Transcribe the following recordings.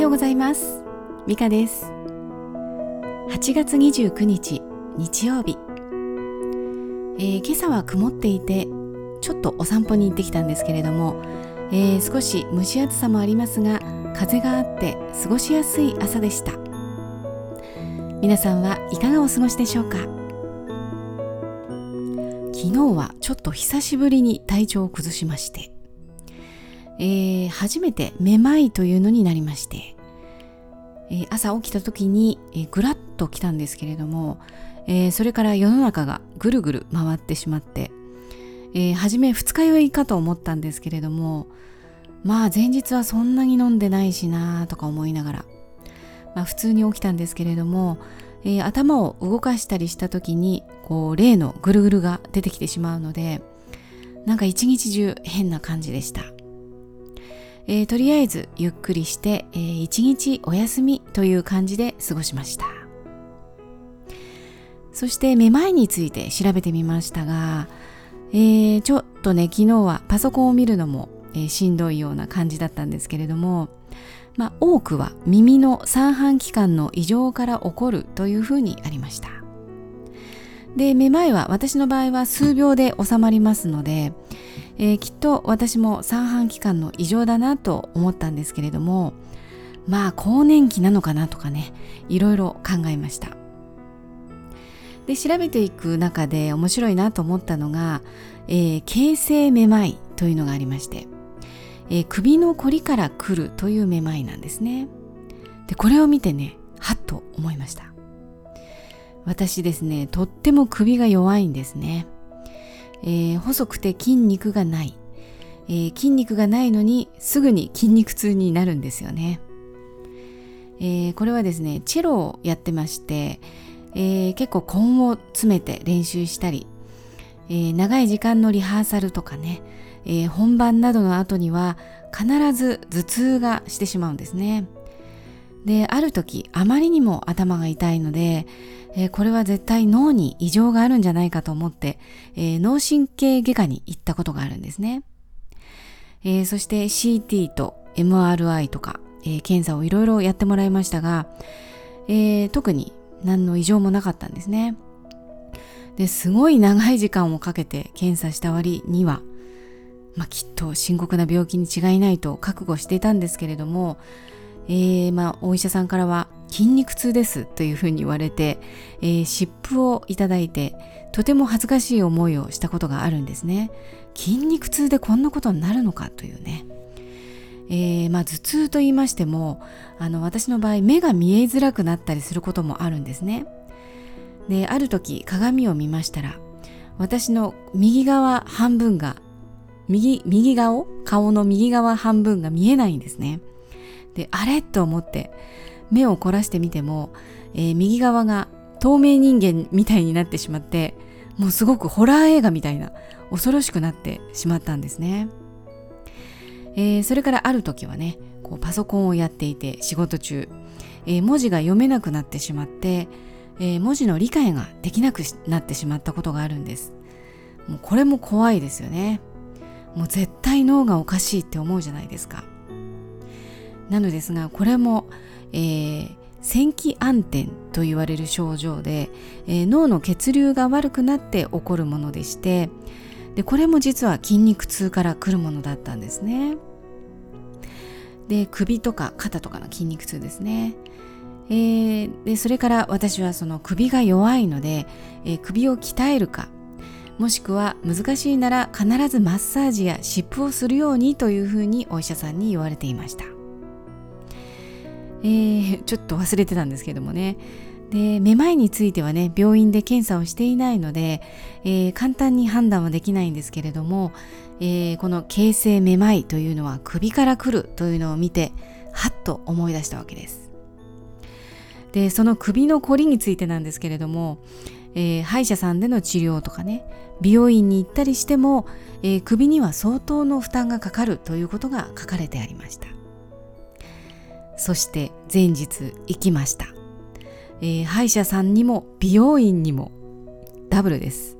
ようございます。ミカです。8月29日日曜日、えー、今朝は曇っていてちょっとお散歩に行ってきたんですけれども、えー、少し蒸し暑さもありますが風があって過ごしやすい朝でした。皆さんはいかがお過ごしでしょうか？昨日はちょっと久しぶりに体調を崩しまして。えー、初めてめまいというのになりまして、えー、朝起きた時に、えー、ぐらっと来たんですけれども、えー、それから世の中がぐるぐる回ってしまって、えー、初め二日酔いかと思ったんですけれどもまあ前日はそんなに飲んでないしなとか思いながら、まあ、普通に起きたんですけれども、えー、頭を動かしたりした時にこう例のぐるぐるが出てきてしまうのでなんか一日中変な感じでした。えー、とりあえずゆっくりして、えー、一日お休みという感じで過ごしました。そしてめまいについて調べてみましたが、えー、ちょっとね昨日はパソコンを見るのも、え、しんどいような感じだったんですけれどもまあ、多くは耳の三半規管の異常から起こるというふうにありました。でめまいは私の場合は数秒で収まりますので、えー、きっと私も三半規管の異常だなと思ったんですけれどもまあ更年期なのかなとかねいろいろ考えました。で調べていく中で面白いなと思ったのが、えー、形成めまいというのがありまして、えー、首のこりから来るというめまいなんですね。でこれを見てねはっと思いました。私ですねとっても首が弱いんですね。えー、細くて筋肉がない、えー、筋肉がないのにすぐに筋肉痛になるんですよね、えー、これはですねチェロをやってまして、え結構根を詰めて練習したり、え長い時間のリハーサルとかね、え本番などの後には必ず頭痛がしてしまうんですね。である時あまりにも頭が痛いのでえー、これは絶対脳に異常があるんじゃないかと思って、えー、脳神経外科に行ったことがあるんですね。えー、そして CT と MRI とか、え検査をいろいろやってもらいましたが、え特に何の異常もなかったんですね。ですごい長い時間をかけて検査した割には、まあ、きっと深刻な病気に違いないと覚悟していたんですけれども、えー、まあ、お医者さんからは筋肉痛ですというふうに言われて、えー、湿布をいただいてとても恥ずかしい思いをしたことがあるんですね。筋肉痛でこんなことになるのかというね。えー、まあ、頭痛と言いましてもあの私の場合目が見えづらくなったりすることもあるんですね。である時鏡を見ましたら私の右側半分が右右顔顔の右側半分が見えないんですね。であれ？と思って目を凝らしてみても、えー、右側が透明人間みたいになってしまってもうすごくホラー映画みたいな恐ろしくなってしまったんですね、えー、それからある時はねこうパソコンをやっていて仕事中、えー、文字が読めなくなってしまって、えー、文字の理解ができなくなってしまったことがあるんです。もうこれも怖いですよね。もう絶対脳がおかしいって思うじゃないですか。なのですがこれもえー、線気暗転と言われる症状で、えー、脳の血流が悪くなって起こるものでしてでこれも実は筋肉痛から来るものだったんですね。で首とか肩とかの筋肉痛ですね。えー、でそれから私はその首が弱いので、えー、首を鍛えるかもしくは難しいなら必ずマッサージや湿布をするようにというふうにお医者さんに言われていました。えー、ちょっと忘れてたんですけどもね。でめまいについてはね病院で検査をしていないので、えー、簡単に判断はできないんですけれども、えー、この形成めまいというのは首から来るというのを見てはっと思い出したわけです。でその首のこりについてなんですけれども、えー、歯医者さんでの治療とかね美容院に行ったりしても、え、首には相当の負担がかかるということが書かれてありました。そして前日行きました、えー、歯医者さんにも美容院にもダブルです。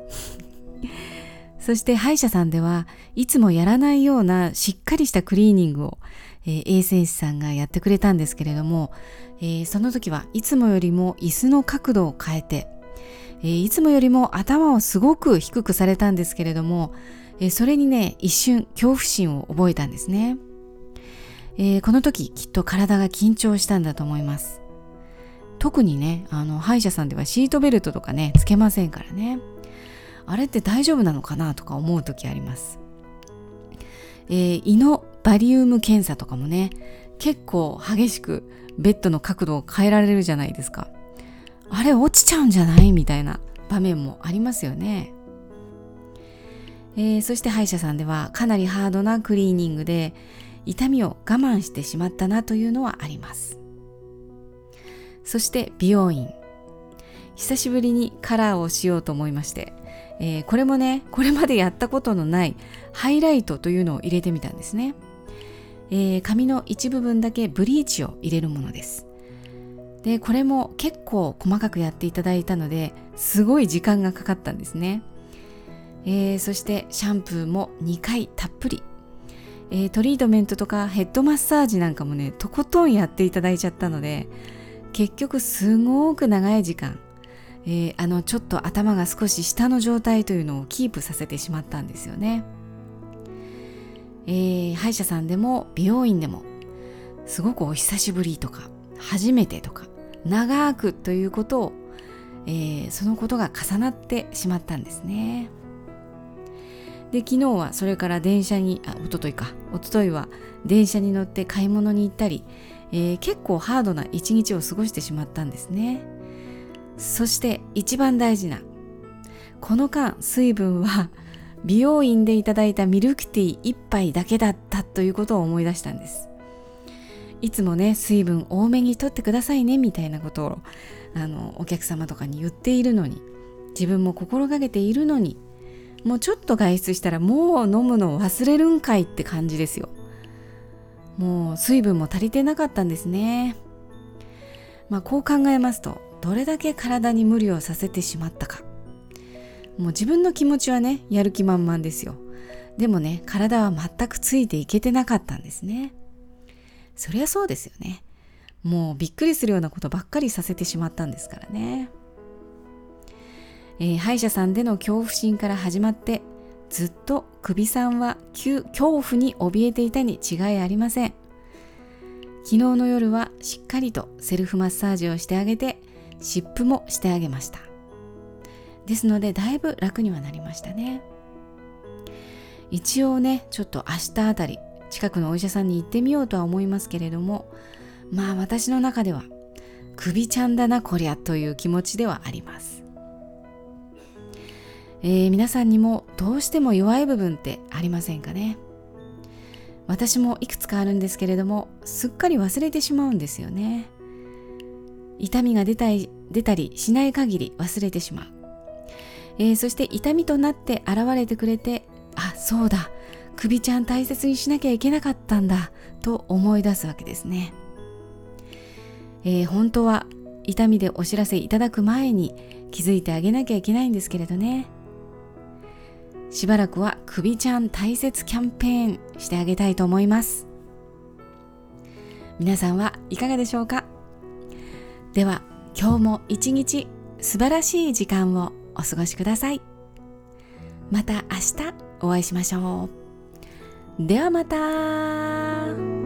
そして歯医者さんではいつもやらないようなしっかりしたクリーニングを、えー、衛生士さんがやってくれたんですけれども、えー、その時はいつもよりも椅子の角度を変えて、えー、いつもよりも頭をすごく低くされたんですけれども、え、それにね一瞬恐怖心を覚えたんですね、えー、この時きっと体が緊張したんだと思います。特にねあの歯医者さんではシートベルトとかねつけませんからね。あれって大丈夫なのかなとか思う時あります、えー、胃のバリウム検査とかもね結構激しくベッドの角度を変えられるじゃないですか。あれ落ちちゃうんじゃないみたいな場面もありますよね、えー、そして歯医者さんではかなりハードなクリーニングで痛みを我慢してしまったなというのはあります。そして美容院。久しぶりにカラーをしようと思いましてえー、これもねこれまでやったことのないハイライトというのを入れてみたんですね、えー、髪の一部分だけブリーチを入れるものです。でこれも結構細かくやっていただいたのですごい時間がかかったんですね、えー、そしてシャンプーも2回たっぷり、えー、トリートメントとかヘッドマッサージなんかもねとことんやっていただいちゃったので結局すごく長い時間えー、あのちょっと頭が少し下の状態というのをキープさせてしまったんですよね、えー、歯医者さんでも美容院でもすごくお久しぶりとか初めてとか長くということを、えー、そのことが重なってしまったんですね。で昨日はそれから電車にあ一昨日か。一昨日は電車に乗って買い物に行ったり、えー、結構ハードな一日を過ごしてしまったんですね。そして一番大事なこの間水分は 美容院でいただいたミルクティー1杯だけだったということを思い出したんです。いつもね水分多めにとってくださいねみたいなことをあのお客様とかに言っているのに自分も心がけているのにもうちょっと外出したらもう飲むの忘れるんかいって感じですよ。もう水分も足りてなかったんですね。まあこう考えますとどれだけ体に無理をさせてしまったか。もう自分の気持ちはねやる気満々ですよ。でもね体は全くついていけてなかったんですね。そりゃそうですよね。もうびっくりするようなことばっかりさせてしまったんですからね、えー、歯医者さんでの恐怖心から始まってずっと首さんは恐怖に怯えていたに違いありません。昨日の夜はしっかりとセルフマッサージをしてあげて湿布もしてあげました。ですのでだいぶ楽にはなりましたね。一応ねちょっと明日あたり近くのお医者さんに行ってみようとは思いますけれどもまあ私の中では首ちゃんだなこりゃという気持ちではあります、えー、皆さんにもどうしても弱い部分ってありませんかね。私もいくつかあるんですけれどもすっかり忘れてしまうんですよね。痛みが出たり出たりしない限り忘れてしまう、えー、そして痛みとなって現れてくれてあそうだ。首ちゃん大切にしなきゃいけなかったんだと思い出すわけですね、えー、本当は痛みでお知らせいただく前に気づいてあげなきゃいけないんですけれどね。しばらくは首ちゃん大切キャンペーンしてあげたいと思います。皆さんはいかがでしょうか？では今日も一日素晴らしい時間をお過ごしください。また明日お会いしましょう。ではまた。